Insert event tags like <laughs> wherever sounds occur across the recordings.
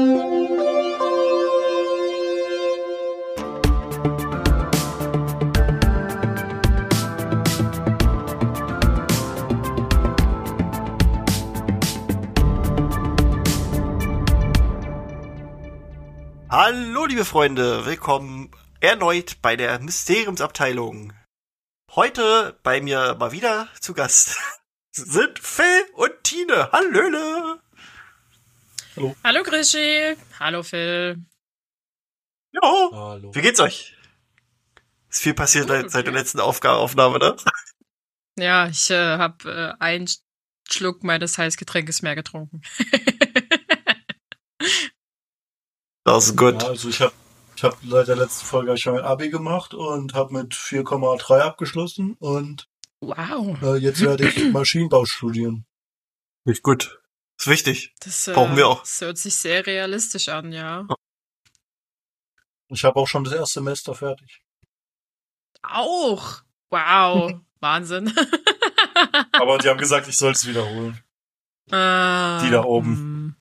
Hallo, liebe Freunde, willkommen erneut bei der Mysteriumsabteilung. Heute bei mir mal wieder zu Gast <laughs> sind Phil und Tine. Hallöle! Hallo. Hallo Grischi. Hallo Phil. Ja. Hallo. Wie geht's euch? Ist viel passiert okay. seit der letzten Aufnahme, ne? Ja, ich äh, habe äh, einen Schluck meines Heißgetränkes mehr getrunken. <laughs> das ist gut. Ja, also ich habe ich hab seit der letzten Folge schon mein Abi gemacht und habe mit 4,3 abgeschlossen und wow. Äh, jetzt werde ich <clears throat> Maschinenbau studieren. Nicht gut. Ist wichtig. Das äh, brauchen wir auch. Das hört sich sehr realistisch an, ja. Ich habe auch schon das erste Semester fertig. Auch? Wow. <laughs> Wahnsinn. Aber die haben gesagt, ich soll es wiederholen. Ah, die da oben. Hm.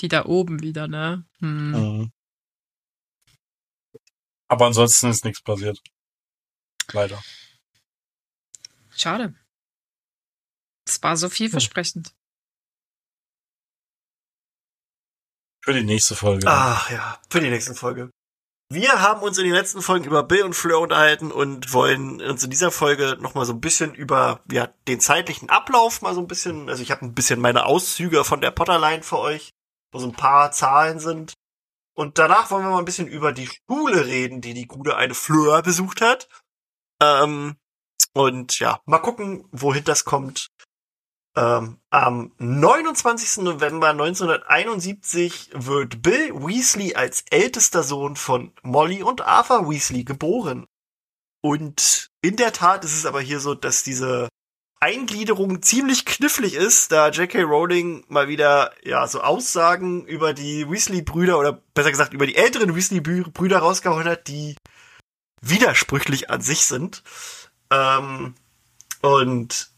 Die da oben wieder, ne? Hm. Mhm. Aber ansonsten ist nichts passiert. Leider. Schade. Es war so vielversprechend. Für die nächste Folge. Ach ja, für die nächste Folge. Wir haben uns in den letzten Folgen über Bill und Fleur unterhalten und wollen uns in dieser Folge nochmal so ein bisschen über ja, den zeitlichen Ablauf mal so ein bisschen, also ich habe ein bisschen meine Auszüge von der Potterline für euch, wo so ein paar Zahlen sind. Und danach wollen wir mal ein bisschen über die Schule reden, die die gute eine Fleur besucht hat. Ähm, und ja, mal gucken, wohin das kommt. Ähm, am 29. November 1971 wird Bill Weasley als ältester Sohn von Molly und Arthur Weasley geboren. Und in der Tat ist es aber hier so, dass diese Eingliederung ziemlich knifflig ist, da J.K. Rowling mal wieder ja so Aussagen über die Weasley-Brüder oder besser gesagt über die älteren Weasley-Brüder rausgehauen hat, die widersprüchlich an sich sind. Ähm, und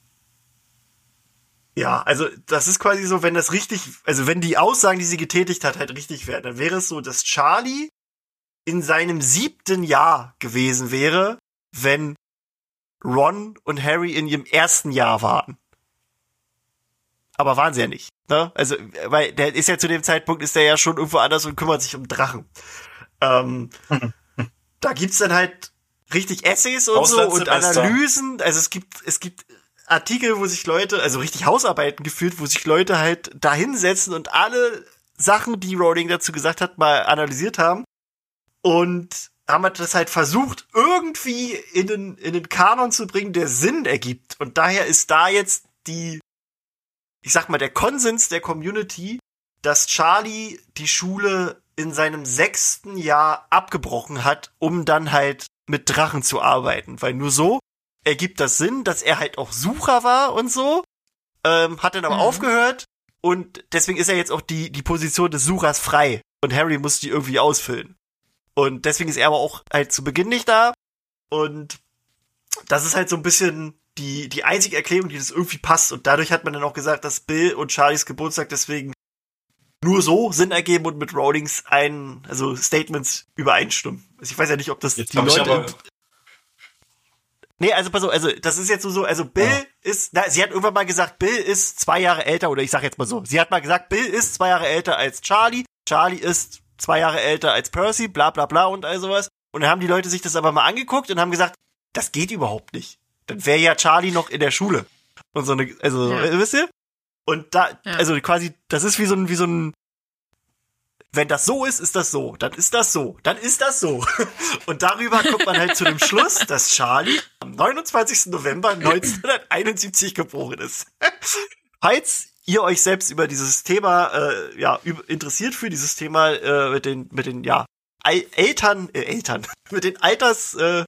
ja, also das ist quasi so, wenn das richtig, also wenn die Aussagen, die sie getätigt hat, halt richtig wären, dann wäre es so, dass Charlie in seinem siebten Jahr gewesen wäre, wenn Ron und Harry in ihrem ersten Jahr waren. Aber waren sie ja nicht. Ne? Also, weil der ist ja zu dem Zeitpunkt, ist der ja schon irgendwo anders und kümmert sich um Drachen. Ähm, <laughs> da gibt's dann halt richtig Essays und so und Analysen. Also es gibt, es gibt Artikel, wo sich Leute, also richtig Hausarbeiten geführt, wo sich Leute halt da hinsetzen und alle Sachen, die Rowling dazu gesagt hat, mal analysiert haben. Und haben halt das halt versucht, irgendwie in den, in den Kanon zu bringen, der Sinn ergibt. Und daher ist da jetzt die, ich sag mal, der Konsens der Community, dass Charlie die Schule in seinem sechsten Jahr abgebrochen hat, um dann halt mit Drachen zu arbeiten. Weil nur so ergibt das Sinn, dass er halt auch Sucher war und so, ähm, hat dann aber mhm. aufgehört und deswegen ist er jetzt auch die, die Position des Suchers frei und Harry muss die irgendwie ausfüllen. Und deswegen ist er aber auch halt zu Beginn nicht da und das ist halt so ein bisschen die, die einzige Erklärung, die das irgendwie passt und dadurch hat man dann auch gesagt, dass Bill und Charlies Geburtstag deswegen nur so Sinn ergeben und mit Rowlings ein, also Statements übereinstimmen. Also ich weiß ja nicht, ob das Jetzt die Leute Nee, also pass auf, also das ist jetzt so, also Bill ja. ist, na, sie hat irgendwann mal gesagt, Bill ist zwei Jahre älter, oder ich sag jetzt mal so, sie hat mal gesagt, Bill ist zwei Jahre älter als Charlie, Charlie ist zwei Jahre älter als Percy, bla bla bla und all sowas. Und dann haben die Leute sich das aber mal angeguckt und haben gesagt, das geht überhaupt nicht. Dann wäre ja Charlie noch in der Schule. Und so eine, also, ja. wisst ihr? Und da, ja. also quasi, das ist wie so ein, wie so ein, wenn das so ist, ist das so. Dann ist das so. Dann ist das so. <laughs> Und darüber kommt man halt zu dem Schluss, dass Charlie am 29. November 1971 geboren ist. <laughs> Falls ihr euch selbst über dieses Thema äh, ja interessiert für dieses Thema äh, mit den mit den ja Eltern äh, Eltern <laughs> mit den Alters äh,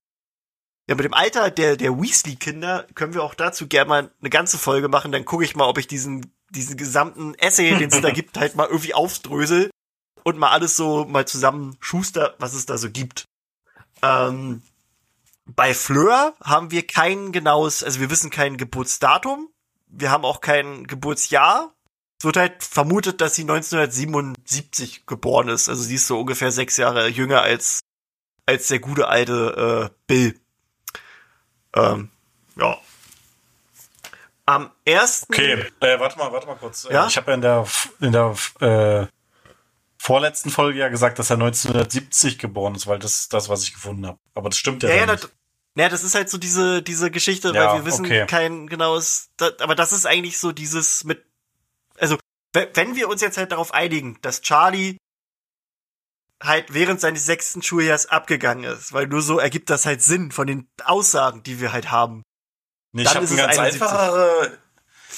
ja mit dem Alter der der Weasley Kinder können wir auch dazu gerne mal eine ganze Folge machen dann gucke ich mal ob ich diesen diesen gesamten Essay den es da gibt halt mal irgendwie aufdrösel und mal alles so mal zusammen schuster, was es da so gibt. Ähm, bei Fleur haben wir kein genaues, also wir wissen kein Geburtsdatum, wir haben auch kein Geburtsjahr, Es wird halt vermutet, dass sie 1977 geboren ist. Also sie ist so ungefähr sechs Jahre jünger als, als der gute alte äh, Bill. Ähm, ja. Am ersten. Okay, äh, warte mal, warte mal kurz. Ja? Ich habe ja in der, in der äh, vorletzten Folge ja gesagt, dass er 1970 geboren ist, weil das ist das, was ich gefunden habe. Aber das stimmt ja, Ja, ja, dann das, nicht. ja, das ist halt so diese, diese Geschichte, Ja, weil wir wissen okay. kein genaues, da, aber das ist eigentlich so dieses mit, also, we- wenn wir uns jetzt halt darauf einigen, dass Charlie halt während seines sechsten Schuljahres abgegangen ist, weil nur so ergibt das halt Sinn von den Aussagen, die wir halt haben. Nee, ich habe ist eine ganz 71. einfachere,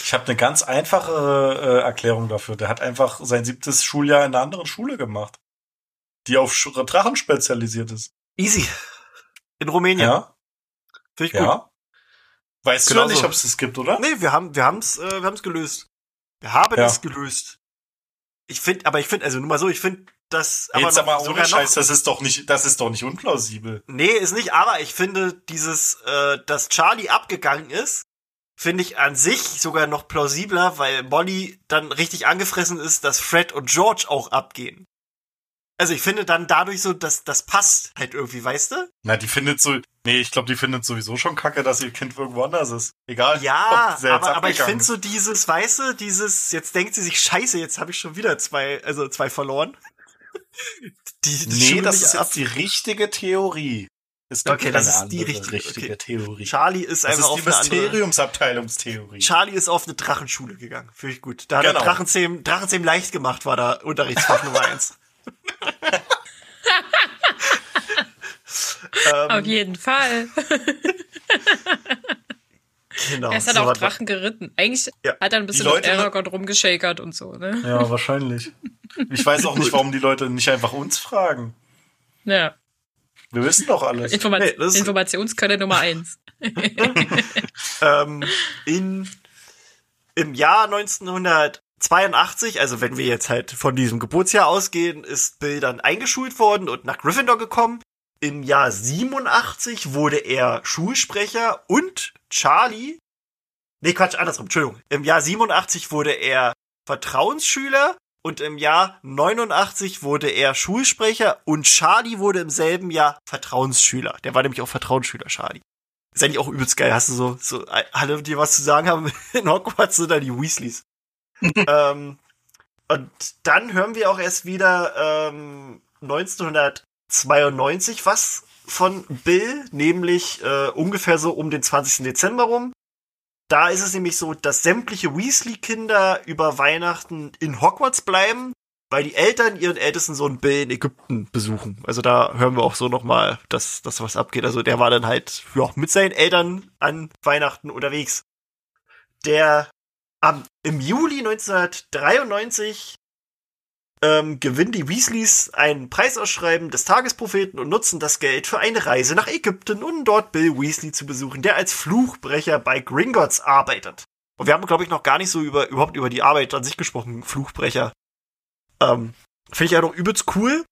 ich habe eine ganz einfache äh, Erklärung dafür. Der hat einfach sein siebtes Schuljahr in einer anderen Schule gemacht, die auf Sch- Drachen spezialisiert ist. Easy. In Rumänien. Ja, Finde ich gut. ja. Weißt Genau du ja nicht, so. ob es das gibt, oder? Nee, wir haben, wir haben's, äh, wir haben's gelöst. Wir haben Ja. es gelöst. Ich finde, aber ich finde, also nur mal so, ich finde, das aber Jetzt noch, aber ohne Scheiß, noch, das ist doch nicht, das ist doch nicht unplausibel. Nee, ist nicht, aber ich finde dieses, äh, dass Charlie abgegangen ist, finde ich an sich sogar noch plausibler, weil Molly dann richtig angefressen ist, dass Fred und George auch abgehen. Also ich finde dann dadurch so, dass das passt halt irgendwie, weißt du? Na, die findet so, nee, ich glaube, die findet sowieso schon kacke, dass ihr Kind irgendwo anders ist. Egal. Ja, aber, aber ich finde so dieses, weißt du, dieses, jetzt denkt sie sich, scheiße, jetzt habe ich schon wieder zwei, also zwei verloren. <laughs> Die, die Nee, das ist ab- jetzt die richtige Theorie. Es gibt Okay, das ist die richtige- richtige okay. Theorie. Charlie ist das einfach ist auf die eine Mysteriumsabteilungstheorie. Charlie ist auf eine Drachenschule gegangen. Finde ich gut. Da hat Genau. er Drachenzähmen, Drachenzähmen leicht gemacht, war da Unterrichtsfach Nummer eins. <laughs> <laughs> Auf ähm, jeden Fall. genau. Er ist halt so auch Drachen geritten. Eigentlich Ja. hat er ein bisschen mit Aragorn rumgeschakert und so, ne? Ja, wahrscheinlich. Ich weiß auch nicht, warum die Leute nicht einfach uns fragen. Ja. Wir wissen doch alles. Informa Nee, Informationskönne Nummer eins. <laughs> ähm, in, im Jahr 1982, also wenn wir jetzt halt von diesem Geburtsjahr ausgehen, ist Bill dann eingeschult worden und nach Gryffindor gekommen. Im Jahr 87 wurde er Schulsprecher und Charlie, nee Quatsch, andersrum, Entschuldigung. Im Jahr 87 wurde er Vertrauensschüler und im Jahr 89 wurde er Schulsprecher und Charlie wurde im selben Jahr Vertrauensschüler. Der war nämlich auch Vertrauensschüler, Charlie. Ist eigentlich auch übelst geil. Hast du so, so äh, alle, die was zu sagen haben <laughs> in Hogwarts, sind da die Weasleys. <laughs> ähm, und dann hören wir auch erst wieder ähm, 1992 was von Bill, nämlich äh, ungefähr so um den 20. Dezember rum. Da ist es nämlich so, dass sämtliche Weasley-Kinder über Weihnachten in Hogwarts bleiben, weil die Eltern ihren ältesten Sohn Bill in Ägypten besuchen. Also da hören wir auch so nochmal, dass, dass was abgeht. Also der war dann halt ja, mit seinen Eltern an Weihnachten unterwegs. Der am, im Juli 1993 ähm, gewinnen die Weasleys ein Preisausschreiben des Tagespropheten und nutzen das Geld für eine Reise nach Ägypten, um dort Bill Weasley zu besuchen, der als Fluchbrecher bei Gringotts arbeitet. Und wir haben, glaube ich, noch gar nicht so über überhaupt über die Arbeit an sich gesprochen, Fluchbrecher. Ähm, Finde ich ja noch übelst cool.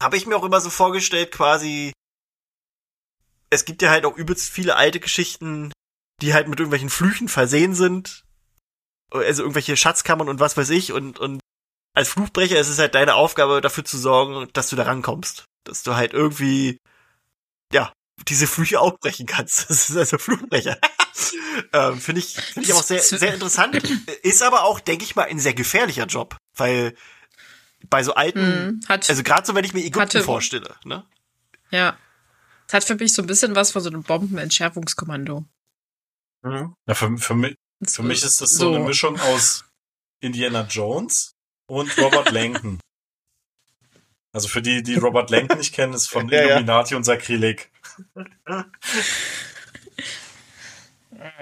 Habe ich mir auch immer so vorgestellt, quasi. Es gibt ja halt auch übelst viele alte Geschichten, die halt mit irgendwelchen Flüchen versehen sind. Also irgendwelche Schatzkammern und was weiß ich. Und, und als Fluchbrecher ist es halt deine Aufgabe, dafür zu sorgen, dass du da rankommst. Dass du halt irgendwie, ja, diese Flüche aufbrechen kannst. <laughs> Das ist also Fluchbrecher. <laughs> ähm, Finde ich, finde ich auch sehr, sehr interessant. Ist aber auch, denke ich mal, ein sehr gefährlicher Job. Weil bei so alten, Hm, hat, also gerade so, wenn ich mir Ägypten Hatte- vorstelle, ne? ja. Es hat für mich so ein bisschen was von so einem Bombenentschärfungskommando. Ja, für, für, mich, für mich ist das so, eine Mischung aus Indiana Jones und Robert Langton. Also für die, die Robert Langton nicht kennen, ist von <laughs> Ja, ja. Illuminati und Sakrileg.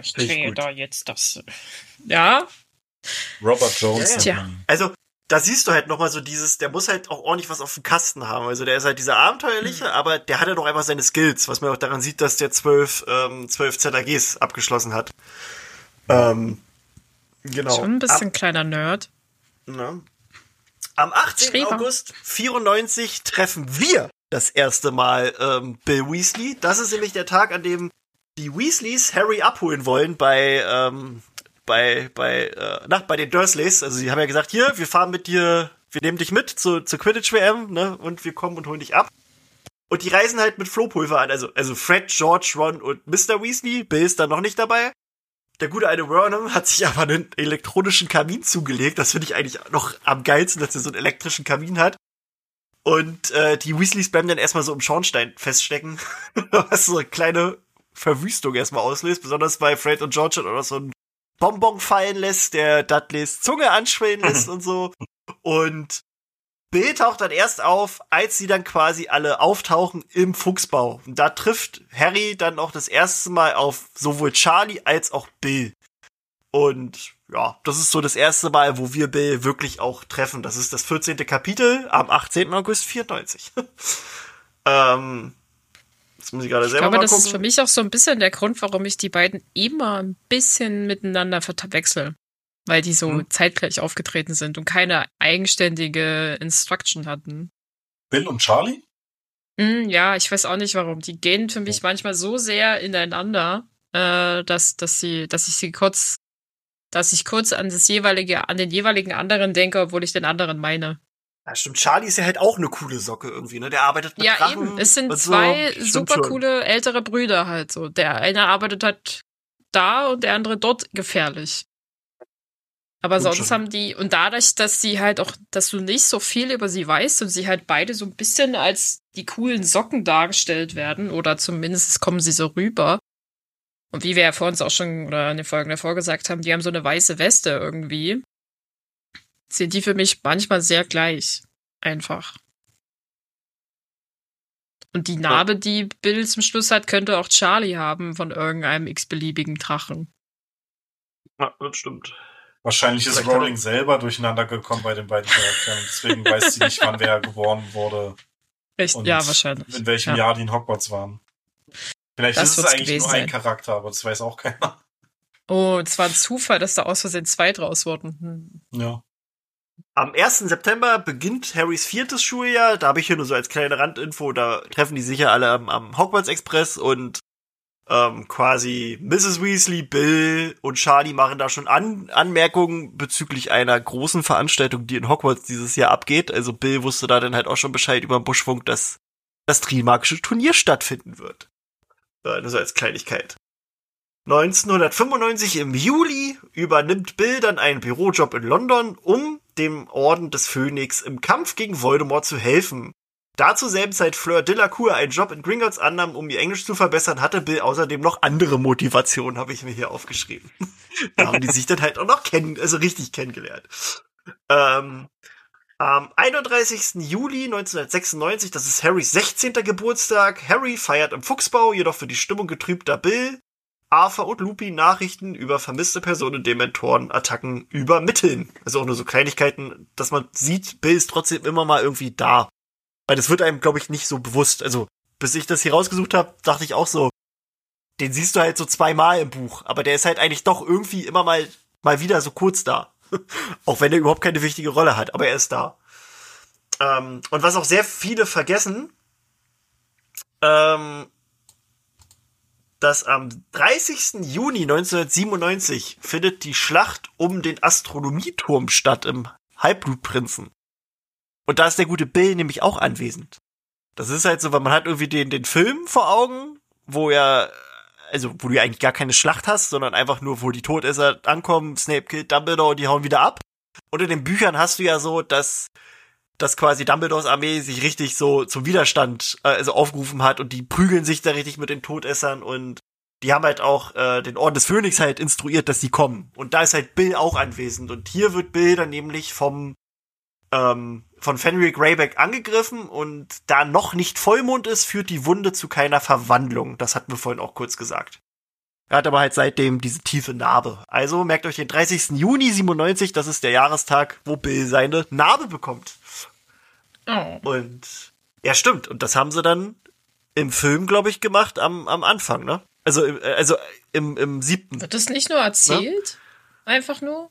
Ich Finde ich drehe gut. da jetzt das. Ja, Robert Jones. Ja, ja. Also, da siehst du halt nochmal so dieses, der muss halt auch ordentlich was auf dem Kasten haben. Also der ist halt dieser Abenteuerliche, Mhm. aber der hat ja doch einfach seine Skills, was man auch daran sieht, dass der zwölf, ähm, zwölf ZAGs abgeschlossen hat. Ähm, genau. schon ein bisschen kleiner Nerd. Am, ne? Am 18. Streber. August 94 treffen wir das erste Mal ähm, Bill Weasley. Das ist nämlich der Tag, an dem die Weasleys Harry abholen wollen bei, ähm, bei, bei, äh, na, bei den Dursleys. Also sie haben ja gesagt, hier, wir fahren mit dir, wir nehmen dich mit zu, zur Quidditch-WM, ne, und wir kommen und holen dich ab. Und die reisen halt mit Flohpulver an. Also, also Fred, George, Ron und Mr. Weasley. Bill ist da noch nicht dabei. Der gute alte Vernon hat sich aber einen elektronischen Kamin zugelegt. Das finde ich eigentlich noch am geilsten, dass er so einen elektrischen Kamin hat. Und äh, die Weasleys bleiben dann erstmal so im Schornstein feststecken, <laughs> was so eine kleine Verwüstung erstmal auslöst, besonders bei Fred und George oder so ein Bonbon fallen lässt, der Dudleys Zunge anschwellen lässt <laughs> und so. Und Bill taucht dann erst auf, als sie dann quasi alle auftauchen im Fuchsbau. Und da trifft Harry dann auch das erste Mal auf sowohl Charlie als auch Bill. Und ja, das ist so das erste Mal, wo wir Bill wirklich auch treffen. Das ist das 14. Kapitel am 18. August 94. <laughs> ähm, das muss ich gerade selber ich glaube, das gucken. ist für mich auch so ein bisschen der Grund, warum ich die beiden immer ein bisschen miteinander verwechsel weil die so hm. zeitgleich aufgetreten sind und keine eigenständige Instruction hatten. Bill und Charlie? Mm, ja, ich weiß auch nicht warum. Die gehen für mich manchmal so sehr ineinander, äh, dass, dass sie, dass ich sie kurz, dass ich kurz an das jeweilige, an den jeweiligen anderen denke, obwohl ich den anderen meine. Ja, stimmt. Charlie ist ja halt auch eine coole Socke irgendwie, ne? Der arbeitet mit Ja, Drachen eben. Es sind so. zwei Stimmt super schon. coole ältere Brüder halt so. Der eine arbeitet halt da und der andere dort gefährlich. Aber Gut sonst schon. haben die, und dadurch, dass sie halt auch, dass du nicht so viel über sie weißt und sie halt beide so ein bisschen als die coolen Socken dargestellt werden, oder zumindest kommen sie so rüber. Und wie wir ja vor uns auch schon, oder in den Folgen davor gesagt haben, die haben so eine weiße Weste irgendwie. Sind die für mich manchmal sehr gleich. Einfach. Und die Narbe, die Bill zum Schluss hat, könnte auch Charlie haben von irgendeinem x-beliebigen Drachen. Ja, das stimmt. Wahrscheinlich ist Vielleicht Rowling selber durcheinander gekommen bei den beiden Charakteren. Deswegen weiß sie nicht, wann wer geboren wurde Echt? Und Ja, wahrscheinlich. in welchem ja. Jahr die in Hogwarts waren. Vielleicht Das ist es eigentlich nur ein sein. Charakter, aber das weiß auch keiner. Oh, es war ein Zufall, dass da aus Versehen zwei draus wurden. Hm. Ja. Am 1. September beginnt Harrys viertes Schuljahr. Da habe ich hier nur so als kleine Randinfo, da treffen die sicher alle am, am Hogwarts Express und ähm, quasi Mrs. Weasley, Bill und Charlie machen da schon An Anmerkungen bezüglich einer großen Veranstaltung, die in Hogwarts dieses Jahr abgeht. Also Bill wusste da dann halt auch schon Bescheid über den Buschfunk, dass das Trimagische Turnier stattfinden wird. Äh, nur so als Kleinigkeit. 1995 im Juli übernimmt Bill dann einen Bürojob in London, um dem Orden des Phönix im Kampf gegen Voldemort zu helfen. Da zur selben Zeit Fleur Delacour einen Job in Gringotts annahm, um ihr Englisch zu verbessern, hatte Bill außerdem noch andere Motivationen, habe ich mir hier aufgeschrieben. <laughs> da haben die sich dann halt auch noch kennen, also richtig kennengelernt. Ähm, am 31. Juli 1996, das ist Harrys 16. Geburtstag. Harry feiert im Fuchsbau, jedoch für die Stimmung getrübter Bill, Arthur und Lupin Nachrichten über vermisste Personen, Dementoren, Attacken übermitteln. Also auch nur so Kleinigkeiten, dass man sieht, Bill ist trotzdem immer mal irgendwie da. Weil das wird einem, glaube ich, nicht so bewusst. Also, bis ich das hier rausgesucht habe, dachte ich auch so, den siehst du halt so zweimal im Buch, aber der ist halt eigentlich doch irgendwie immer mal, mal wieder so kurz da. <laughs> auch wenn er überhaupt keine wichtige Rolle hat, aber er ist da. Ähm, und was auch sehr viele vergessen, ähm, dass am 30. Juni 1997 findet die Schlacht um den Astronomieturm statt im Halbblutprinzen. Und da ist der gute Bill nämlich auch anwesend. Das ist halt so, weil man hat irgendwie den, den Film vor Augen, wo er, also wo du ja eigentlich gar keine Schlacht hast, sondern einfach nur, wo die Todesser ankommen, Snape killt Dumbledore und die hauen wieder ab. Und in den Büchern hast du ja so, dass, dass quasi Dumbledores Armee sich richtig so zum Widerstand äh, also aufgerufen hat und die prügeln sich da richtig mit den Todessern und die haben halt auch äh, den Orden des Phönix halt instruiert, dass sie kommen. Und da ist halt Bill auch anwesend. Und hier wird Bill dann nämlich vom ähm, von Fenrir Greyback angegriffen und da noch nicht Vollmond ist, führt die Wunde zu keiner Verwandlung. Das hatten wir vorhin auch kurz gesagt. Er hat aber halt seitdem diese tiefe Narbe. Also merkt euch den 30. Juni 97, das ist der Jahrestag, wo Bill seine Narbe bekommt. Oh. Und ja, stimmt. Und das haben sie dann im Film, glaube ich, gemacht am, am Anfang, ne? Also, im- äh, also im, im siebten. Wird das nicht nur erzählt? Einfach nur?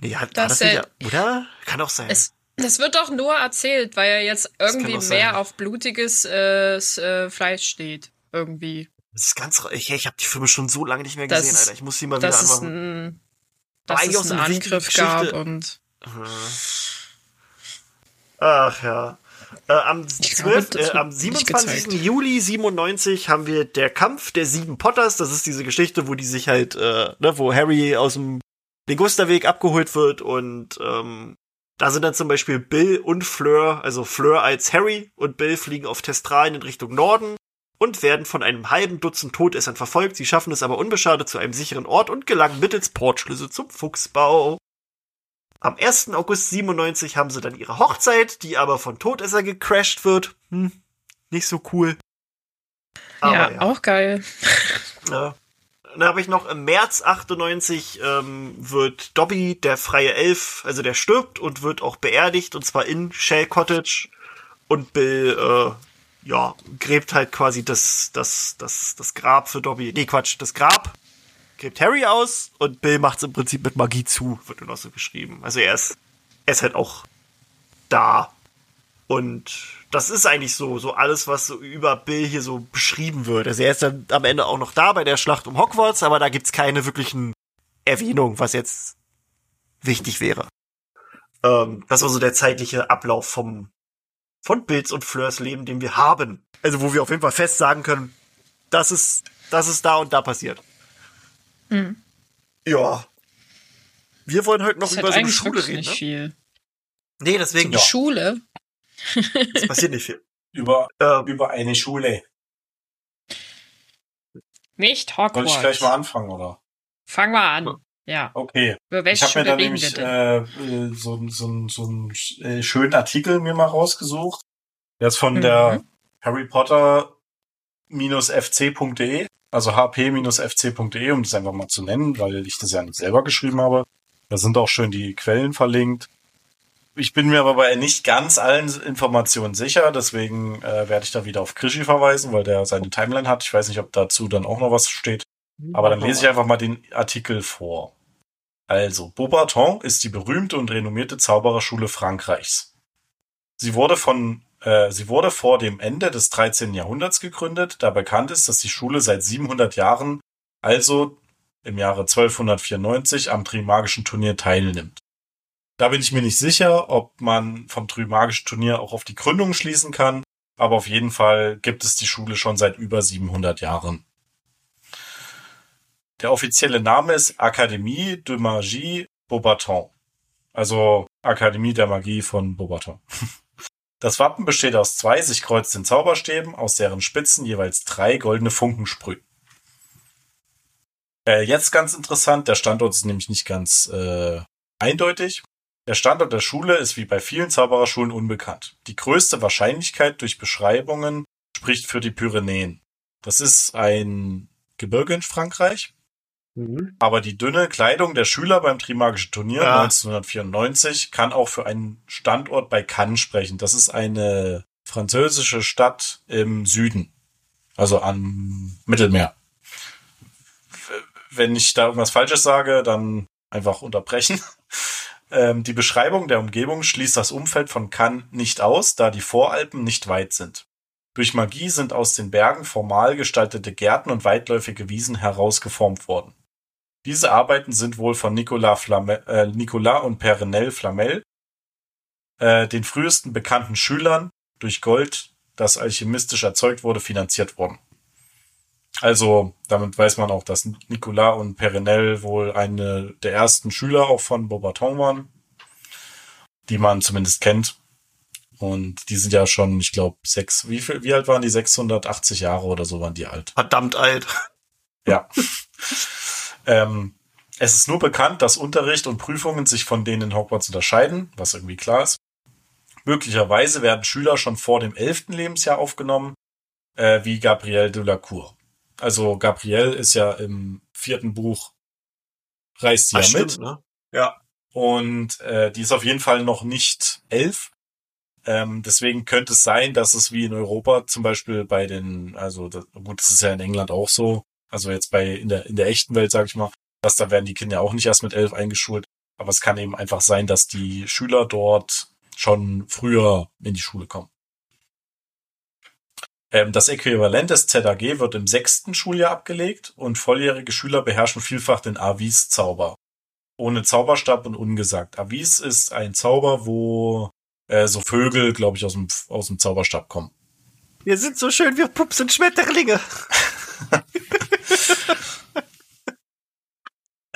Nee, hat, Das, das nicht, oder? Kann auch sein. Es, das wird doch nur erzählt, weil er jetzt irgendwie auch sein. mehr auf blutiges äh, äh, Fleisch steht. Irgendwie. Das ist ganz, ich, ich habe die Filme schon so lange nicht mehr Das gesehen, Alter. Ich muss sie mal wieder anmachen. ein. dass es einen Angriff gab und. Ach ja. Äh, am, 12, glaube, äh, am 27. Juli 97 haben wir der Kampf der sieben Potters. Das ist diese Geschichte, wo die sich halt, äh, ne, wo Harry aus dem Ligusterweg abgeholt wird und ähm, da sind dann zum Beispiel Bill und Fleur, also Fleur als Harry und Bill fliegen auf Testralen in Richtung Norden und werden von einem halben Dutzend Todessern verfolgt. Sie schaffen es aber unbeschadet zu einem sicheren Ort und gelangen mittels Portschlüssel zum Fuchsbau. Am 1. August 97 haben sie dann ihre Hochzeit, die aber von Todesser gecrashed wird. Hm, nicht so cool. Ja, ja, auch geil. Ja. Dann habe ich noch im März 98 ähm, wird Dobby, der freie Elf, also der stirbt und wird auch beerdigt und zwar in Shell Cottage. Und Bill, äh, ja, gräbt halt quasi das, das, das, das Grab für Dobby. Nee, Quatsch, das Grab gräbt Harry aus und Bill macht es im Prinzip mit Magie zu, wird nur noch so geschrieben. Also er ist, er ist halt auch da. Und das ist eigentlich so, so alles, was so über Bill hier so beschrieben wird. Also er ist dann am Ende auch noch da bei der Schlacht um Hogwarts, aber da gibt's keine wirklichen Erwähnungen, was jetzt wichtig wäre. Ähm, das war so der zeitliche Ablauf vom, von Bills und Fleurs Leben, den wir haben. Also wo wir auf jeden Fall fest sagen können, das ist, das ist da und da passiert. Mhm. Ja. Wir wollen heute noch das über so eine Schule reden. Nicht ne? viel. Nee, deswegen. So eine ja. Schule? Es passiert nicht viel. <laughs> Über, ähm, über eine Schule. Nicht Hogwarts. Soll ich gleich mal anfangen, oder? Fang mal an. Ja. Okay. Über welche ich habe mir da nämlich äh, so, so, so einen äh, schönen Artikel mir mal rausgesucht. Der ist von mhm. der Harry Potter fc.de also hp-fc.de, um das einfach mal zu nennen, weil ich das ja nicht selber geschrieben habe. Da sind auch schön die Quellen verlinkt. Ich bin mir aber bei nicht ganz allen Informationen sicher, deswegen äh, werde ich da wieder auf Krischi verweisen, weil der seine Timeline hat. Ich weiß nicht, ob dazu dann auch noch was steht. Aber dann lese ich einfach mal den Artikel vor. Also, Beaubaton ist die berühmte und renommierte Zaubererschule Frankreichs. Sie wurde von äh, sie wurde vor dem Ende des 13. Jahrhunderts gegründet, da bekannt ist, dass die Schule seit 700 Jahren, also im Jahre 1294, am Trimagischen Turnier teilnimmt. Da bin ich mir nicht sicher, ob man vom Trimagischen Turnier auch auf die Gründung schließen kann, aber auf jeden Fall gibt es die Schule schon seit über 700 Jahren. Der offizielle Name ist Académie de Magie Beaubaton, also Akademie der Magie von Beaubaton. <laughs> Das Wappen besteht aus zwei sich kreuzenden Zauberstäben, aus deren Spitzen jeweils drei goldene Funken sprühen. Äh, jetzt ganz interessant, der Standort ist nämlich nicht ganz äh, eindeutig. Der Standort der Schule ist wie bei vielen Zaubererschulen unbekannt. Die größte Wahrscheinlichkeit durch Beschreibungen spricht für die Pyrenäen. Das ist ein Gebirge in Frankreich. Mhm. Aber die dünne Kleidung der Schüler beim Trimagischen Turnier ja. 1994 kann auch für einen Standort bei Cannes sprechen. Das ist eine französische Stadt im Süden, also am Mittelmeer. Wenn ich da irgendwas Falsches sage, dann einfach unterbrechen. Ähm, die Beschreibung der Umgebung schließt das Umfeld von Cannes nicht aus, da die Voralpen nicht weit sind. Durch Magie sind aus den Bergen formal gestaltete Gärten und weitläufige Wiesen herausgeformt worden. Diese Arbeiten sind wohl von Nicolas, Flamel, äh, Nicolas und Pernelle Flamel, äh, den frühesten bekannten Schülern, durch Gold, das alchemistisch erzeugt wurde, finanziert worden. Also, damit weiß man auch, dass Nicolas und Pernelle wohl eine der ersten Schüler auch von Beaubaton waren, die man zumindest kennt. Und die sind ja schon, ich glaube, sechs, wie viel, wie alt waren die? 680 Jahre oder so waren die alt. Verdammt alt. Ja. <laughs> Ähm, es ist nur bekannt, dass Unterricht und Prüfungen sich von denen in Hogwarts unterscheiden, was irgendwie klar ist. Möglicherweise werden Schüler schon vor dem elften Lebensjahr aufgenommen, äh, wie Gabrielle de la Cour. Also Gabrielle ist ja im vierten Buch reist sie ja stimmt, mit. Ne? Ja. Und äh, die ist auf jeden Fall noch nicht elf. Ähm, deswegen könnte es sein, dass es wie in Europa zum Beispiel bei den, also das, gut, das ist ja in England auch so, also jetzt bei in der in der echten Welt, sage ich mal, dass da werden die Kinder auch nicht erst mit elf eingeschult. Aber es kann eben einfach sein, dass die Schüler dort schon früher in die Schule kommen. Ähm, das Äquivalent des ZAG wird im sechsten Schuljahr abgelegt und volljährige Schüler beherrschen vielfach den Avis-Zauber. ohne Zauberstab und ungesagt. Avis ist ein Zauber, wo äh, so Vögel, glaube ich, aus dem, aus dem Zauberstab kommen. Wir sind so schön wie Pups und Schmetterlinge. <laughs>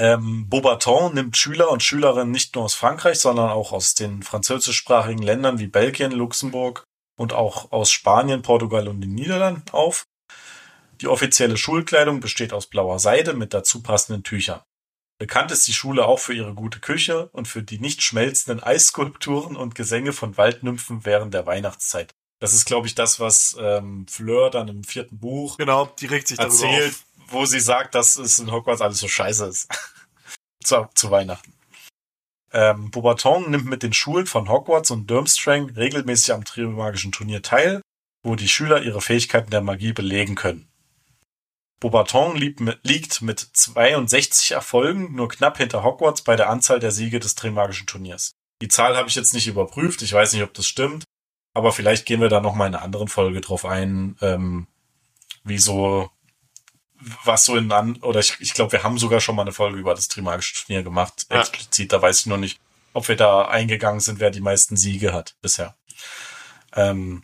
Ähm, Beaubaton nimmt Schüler und Schülerinnen nicht nur aus Frankreich, sondern auch aus den französischsprachigen Ländern wie Belgien, Luxemburg und auch aus Spanien, Portugal und den Niederlanden auf. Die offizielle Schulkleidung besteht aus blauer Seide mit dazu passenden Tüchern. Bekannt ist die Schule auch für ihre gute Küche und für die nicht schmelzenden Eisskulpturen und Gesänge von Waldnymphen während der Weihnachtszeit. Das ist, glaube ich, das, was ähm, Fleur dann im vierten Buch Genau, die regt sich erzählt, auf. wo sie sagt, dass es in Hogwarts alles so scheiße ist. <laughs> zu, zu Weihnachten. Ähm, Beaubaton nimmt mit den Schulen von Hogwarts und Durmstrang regelmäßig am Trimagischen Turnier teil, wo die Schüler ihre Fähigkeiten der Magie belegen können. Beaubaton liegt mit, liegt mit 62 Erfolgen nur knapp hinter Hogwarts bei der Anzahl der Siege des Trimagischen Turniers. Die Zahl habe ich jetzt nicht überprüft, ich weiß nicht, ob das stimmt, aber vielleicht gehen wir da noch mal in einer anderen Folge drauf ein, ähm, wie so was so in an oder ich, ich glaube, wir haben sogar schon mal eine Folge über das Trimagische Turnier gemacht, Ja. explizit. Da weiß ich noch nicht, ob wir da eingegangen sind, wer die meisten Siege hat bisher. Ähm,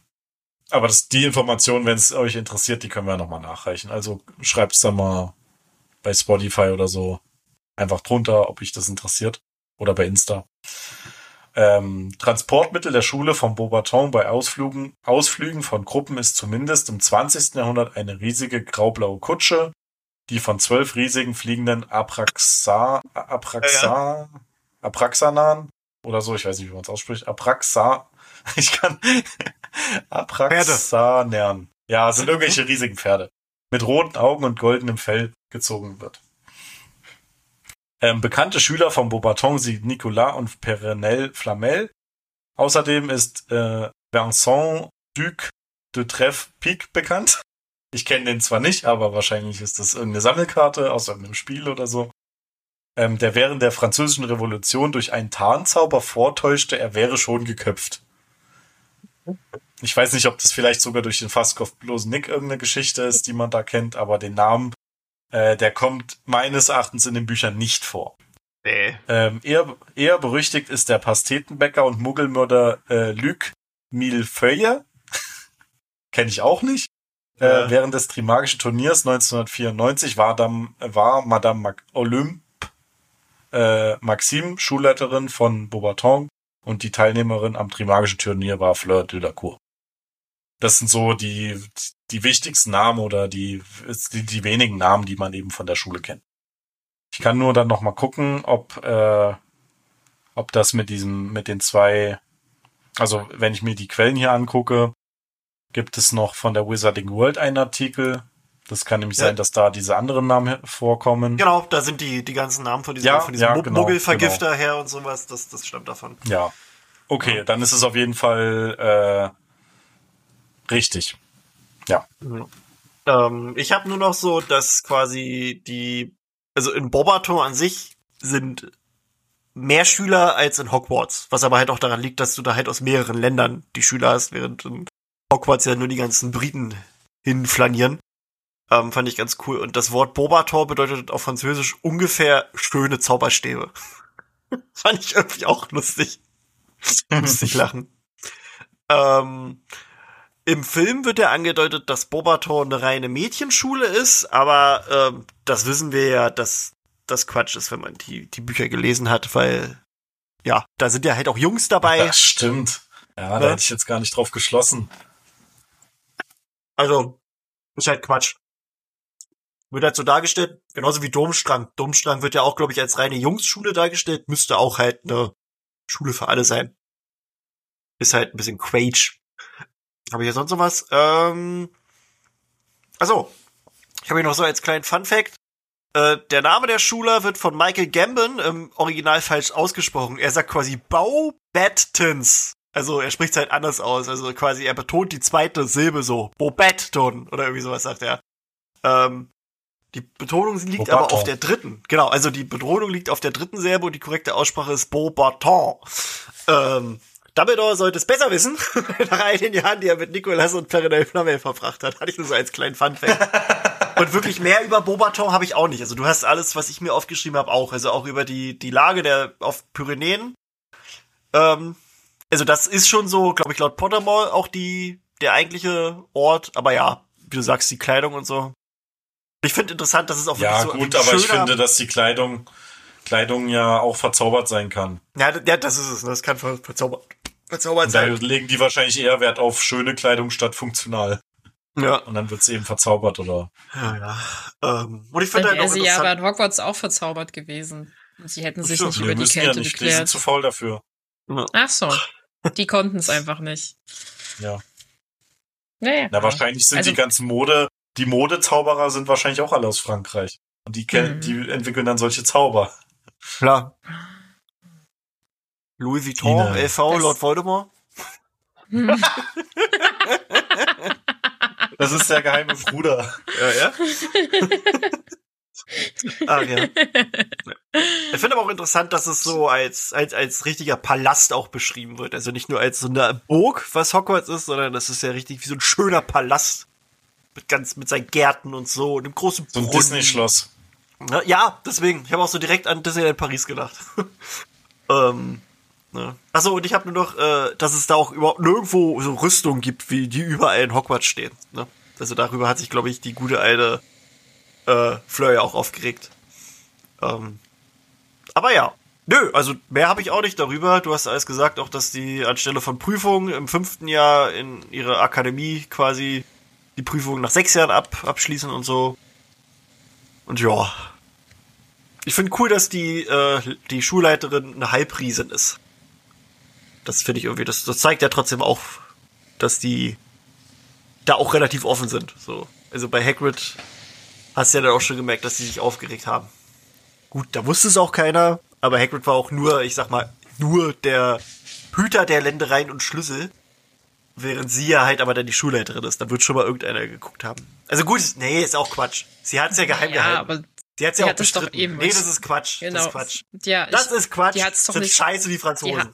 aber das, die Information, wenn es euch interessiert, die können wir noch mal nachreichen. Also schreibt's da mal bei Spotify oder so einfach drunter, ob euch das interessiert oder bei Insta. Ähm, Transportmittel der Schule von Beaubaton bei Ausflügen, Ausflügen von Gruppen ist zumindest im 20. Jahrhundert eine riesige graublaue Kutsche, die von zwölf riesigen fliegenden Apraxa, Apraxa, Apraxanan oder so, ich weiß nicht, wie man es ausspricht, Apraxa, <laughs> ich kann, Apraxanern. Ja, sind irgendwelche riesigen Pferde. Mit roten Augen und goldenem Fell gezogen wird. Ähm, bekannte Schüler von Beaubaton sind Nicolas und Perenelle Flamel. Außerdem ist äh, Vincent Duc de Trèves-Pic bekannt. Ich kenne den zwar nicht, aber wahrscheinlich ist das irgendeine Sammelkarte aus irgendeinem Spiel oder so. Ähm, der während der französischen Revolution durch einen Tarnzauber vortäuschte, er wäre schon geköpft. Ich weiß nicht, ob das vielleicht sogar durch den fasskopflosen Nick irgendeine Geschichte ist, die man da kennt, aber den Namen, äh, der kommt meines Erachtens in den Büchern nicht vor. Nee. Ähm, eher, eher berüchtigt ist der Pastetenbäcker und Muggelmörder äh, Luc Millefeuille. <laughs> Kenne ich auch nicht. Äh, Ja. Während des Trimagischen Turniers 1994 war, dann, war Madame Mac Olympe äh, Maxime Schulleiterin von Beaubaton und die Teilnehmerin am Trimagischen Turnier war Fleur de la Cour. Das sind so die, die wichtigsten Namen oder die, die, die wenigen Namen, die man eben von der Schule kennt. Ich kann nur dann noch mal gucken, ob äh, ob das mit diesem mit den zwei, also wenn ich mir die Quellen hier angucke, gibt es noch von der Wizarding World einen Artikel. Das kann nämlich Ja. sein, dass da diese anderen Namen vorkommen. Genau, da sind die, die ganzen Namen von diesem, Ja, von diesem ja, genau, Muggelvergifter her und sowas. Das, das stammt davon. Ja. Okay, dann ist es auf jeden Fall äh, richtig. Ja. Ähm, ich habe nur noch so, dass quasi die, also in Bobaton an sich sind mehr Schüler als in Hogwarts, was aber halt auch daran liegt, dass du da halt aus mehreren Ländern die Schüler hast, während in Hogwarts ja nur die ganzen Briten hinflanieren. Ähm, fand ich ganz cool. Und das Wort Bobator bedeutet auf Französisch ungefähr schöne Zauberstäbe. <laughs> fand ich irgendwie auch lustig. <laughs> Ich lachen. Ähm, Im Film wird ja angedeutet, dass Bobaton eine reine Mädchenschule ist, aber ähm, das wissen wir ja, dass das Quatsch ist, wenn man die, die Bücher gelesen hat, weil ja, da sind ja halt auch Jungs dabei. Das stimmt. Ja, da Ja. hätte ich jetzt gar nicht drauf geschlossen. Also, ist halt Quatsch. Wird halt so dargestellt, genauso wie Domstrang. Domstrang wird ja auch, glaube ich, als reine Jungsschule dargestellt, müsste auch halt eine Schule für alle sein. Ist halt ein bisschen Quatsch. Habe ich hier sonst noch was? Ähm, achso, ich habe hier noch so als kleinen Fun-Fact. Äh, der Name der Schule wird von Michael Gambon im Original falsch ausgesprochen. Er sagt quasi Baubattons. Also er spricht halt anders aus. Also quasi er betont die zweite Silbe so. Bobatton oder irgendwie sowas sagt er. Ähm, die Betonung liegt aber Beaubaton. auf der dritten. Genau, also die Betonung liegt auf der dritten Silbe und die korrekte Aussprache ist Beaubaton. Ähm, Dumbledore sollte es besser wissen, <laughs> nach all den Jahren, die er mit Nicolas und Perenelle Flamel verbracht hat. Hatte ich nur so als kleinen Funfact. <laughs> Und wirklich mehr über Bobaton habe ich auch nicht. Also du hast alles, was ich mir aufgeschrieben habe, auch. Also auch über die, die Lage der auf Pyrenäen. Ähm, also das ist schon so, glaube ich, laut Pottermore auch die, der eigentliche Ort. Aber ja, wie du sagst, die Kleidung und so. Ich finde interessant, dass es auch Ja, so gut, aber ich finde, dass die Kleidung, Kleidung ja auch verzaubert sein kann. Ja, ja, das ist es. ne? Das kann ver verzaubert, verzaubert Und da sein. legen die wahrscheinlich eher Wert auf schöne Kleidung statt funktional. Ja. Und dann wird sie eben verzaubert oder. Ja, ja. Ähm, und ich finde halt auch sie ja aber in Hogwarts auch verzaubert gewesen. Und sie hätten sich nicht Wir über die müssen ja Kälte nicht, wir sind geklärt. zu faul dafür. Ach so. <laughs> Die konnten es einfach nicht. Ja. Naja. Na, wahrscheinlich sind Also- die ganzen Mode, die Modezauberer sind wahrscheinlich auch alle aus Frankreich. Und die, kennen, Mhm. die entwickeln dann solche Zauber. Klar. Louis Vuitton. LV, Lord Voldemort. Hm. <laughs> Das ist der geheime Bruder. Ja, ja. <laughs> ah, ja. Ich finde aber auch interessant, dass es so als, als, als richtiger Palast auch beschrieben wird. Also nicht nur als so eine Burg, was Hogwarts ist, sondern das ist ja richtig wie so ein schöner Palast. Mit ganz, mit seinen Gärten und so und einem großen So ein. Disney-Schloss. Ne? Ja, deswegen. Ich habe auch so direkt an Disneyland Paris gedacht. <laughs> ähm, ne? Achso, und ich habe nur noch, äh, dass es da auch überhaupt nirgendwo so Rüstungen gibt, wie die überall in Hogwarts stehen. Ne? Also darüber hat sich, glaube ich, die gute alte äh, Fleur ja auch aufgeregt. Ähm, aber ja. Nö, also mehr habe ich auch nicht darüber. Du hast alles gesagt, auch dass die anstelle von Prüfungen im fünften Jahr in ihrer Akademie quasi die Prüfungen nach sechs Jahren ab, abschließen und so. Und ja. Ich finde cool, dass die, äh, die Schulleiterin eine Halbriesin ist. Das finde ich irgendwie, das, das zeigt ja trotzdem auch, dass die da auch relativ offen sind. So. Also bei Hagrid hast du ja dann auch schon gemerkt, dass die sich aufgeregt haben. Gut, da wusste es auch keiner, aber Hagrid war auch nur, ich sag mal, nur der Hüter der Ländereien und Schlüssel. Während sie ja halt aber dann die Schulleiterin ist. Da wird schon mal irgendeiner geguckt haben. Also gut, nee, ist auch Quatsch. Sie hat es ja geheim ja, gehalten. aber Sie hat sie ja auch hat es doch bestritten. eben nee, das ist Quatsch. genau. Das ist Quatsch. Ja, Das ich, ist Quatsch. Die hat's doch sind nicht. scheiße die Franzosen.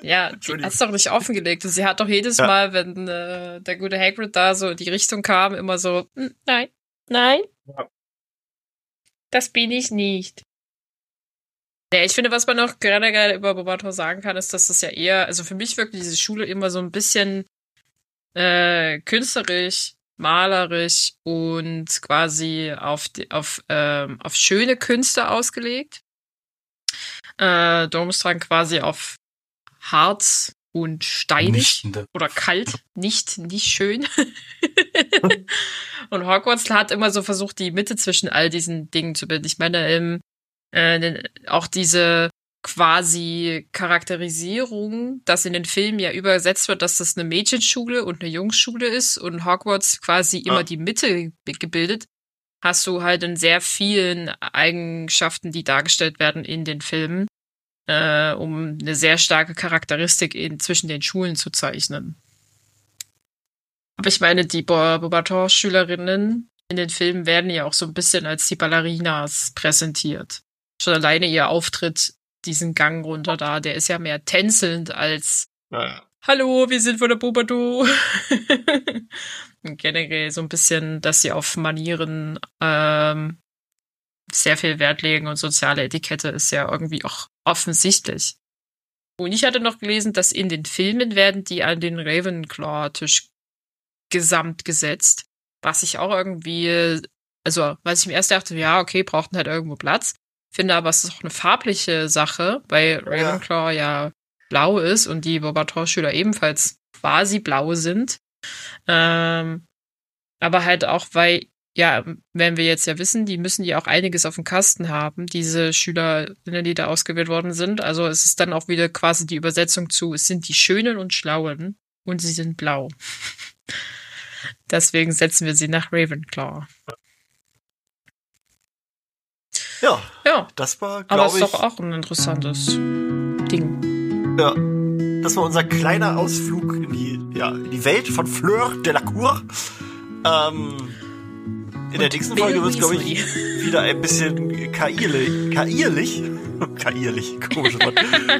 Ja, <laughs> die hat's doch nicht offengelegt. Und sie hat doch jedes Ja. Mal, wenn äh, der gute Hagrid da so in die Richtung kam, immer so, "Hm, nein, nein, Ja. das bin ich nicht. Ja, ich finde, was man noch generell über Bobator sagen kann, ist, dass das ja eher, also für mich wirkt diese Schule immer so ein bisschen äh, künstlerisch, malerisch und quasi auf, auf, ähm, auf schöne Künste ausgelegt. Äh, Durmstrang quasi auf hart und steinig Nichtende. oder kalt, nicht, nicht schön. <laughs> und Hogwarts hat immer so versucht, die Mitte zwischen all diesen Dingen zu bilden. Ich meine, ähm, äh, auch diese quasi Charakterisierung, dass in den Filmen ja übersetzt wird, dass das eine Mädchenschule und eine Jungsschule ist und Hogwarts quasi immer Ja. die Mitte ge- gebildet, hast du halt in sehr vielen Eigenschaften, die dargestellt werden in den Filmen, äh, um eine sehr starke Charakteristik in, zwischen den Schulen zu zeichnen. Aber ich meine, die Bo- Bobator-Schülerinnen in den Filmen werden ja auch so ein bisschen als die Ballerinas präsentiert. Schon alleine ihr Auftritt, diesen Gang runter da, der ist ja mehr tänzelnd als Ja. Hallo, wir sind von der Bobado. <laughs> Generell so ein bisschen, dass sie auf Manieren ähm, sehr viel Wert legen und soziale Etikette ist ja irgendwie auch offensichtlich. Und ich hatte noch gelesen, dass in den Filmen werden die an den Ravenclaw-Tisch gesamt gesetzt, was ich auch irgendwie, also was ich mir erst dachte, ja, okay, brauchten halt irgendwo Platz. Finde aber, es ist auch eine farbliche Sache, weil Ravenclaw ja blau ist und die Bobator-Schüler ebenfalls quasi blau sind. Ähm, aber halt auch, weil, ja, wenn wir jetzt ja wissen, die müssen ja auch einiges auf dem Kasten haben, diese Schülerinnen, die da ausgewählt worden sind. Also es ist dann auch wieder quasi die Übersetzung zu, es sind die Schönen und Schlauen und sie sind blau. <laughs> Deswegen setzen wir sie nach Ravenclaw. ja, Ja, das war, aber es glaube ist doch ich, auch ein interessantes Ding. ja, das war unser kleiner Ausflug in die, ja, in die Welt von Fleur de la Cour. Ähm, in der nächsten Bill Folge wird es, glaube ich, wieder ein bisschen kaierlich. Kaierlich? <laughs> kaierlich, komisches Wort.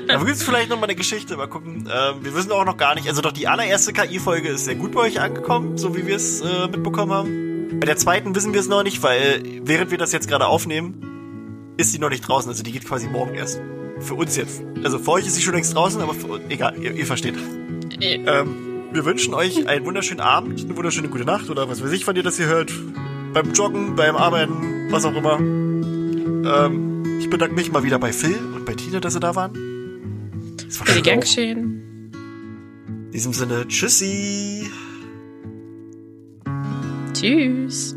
da gibt es vielleicht noch mal eine Geschichte, mal gucken. Ähm, wir wissen auch noch gar nicht, also doch die allererste KI-Folge ist sehr gut bei euch angekommen, so wie wir es äh, mitbekommen haben. Bei der zweiten wissen wir es noch nicht, weil während wir das jetzt gerade aufnehmen, ist sie noch nicht draußen. Also die geht quasi morgen erst. Für uns jetzt. Also für euch ist sie schon längst draußen, aber für, egal, ihr, ihr versteht. Äh, Ähm, wir wünschen euch einen wunderschönen Abend, eine wunderschöne gute Nacht oder was weiß ich von dir, dass ihr hört. Beim Joggen, beim Arbeiten, was auch immer. Ähm, ich bedanke mich mal wieder bei Phil und bei Tina, dass sie da waren. Das war schön. gern geschehen. In diesem Sinne, tschüssi. Tschüss.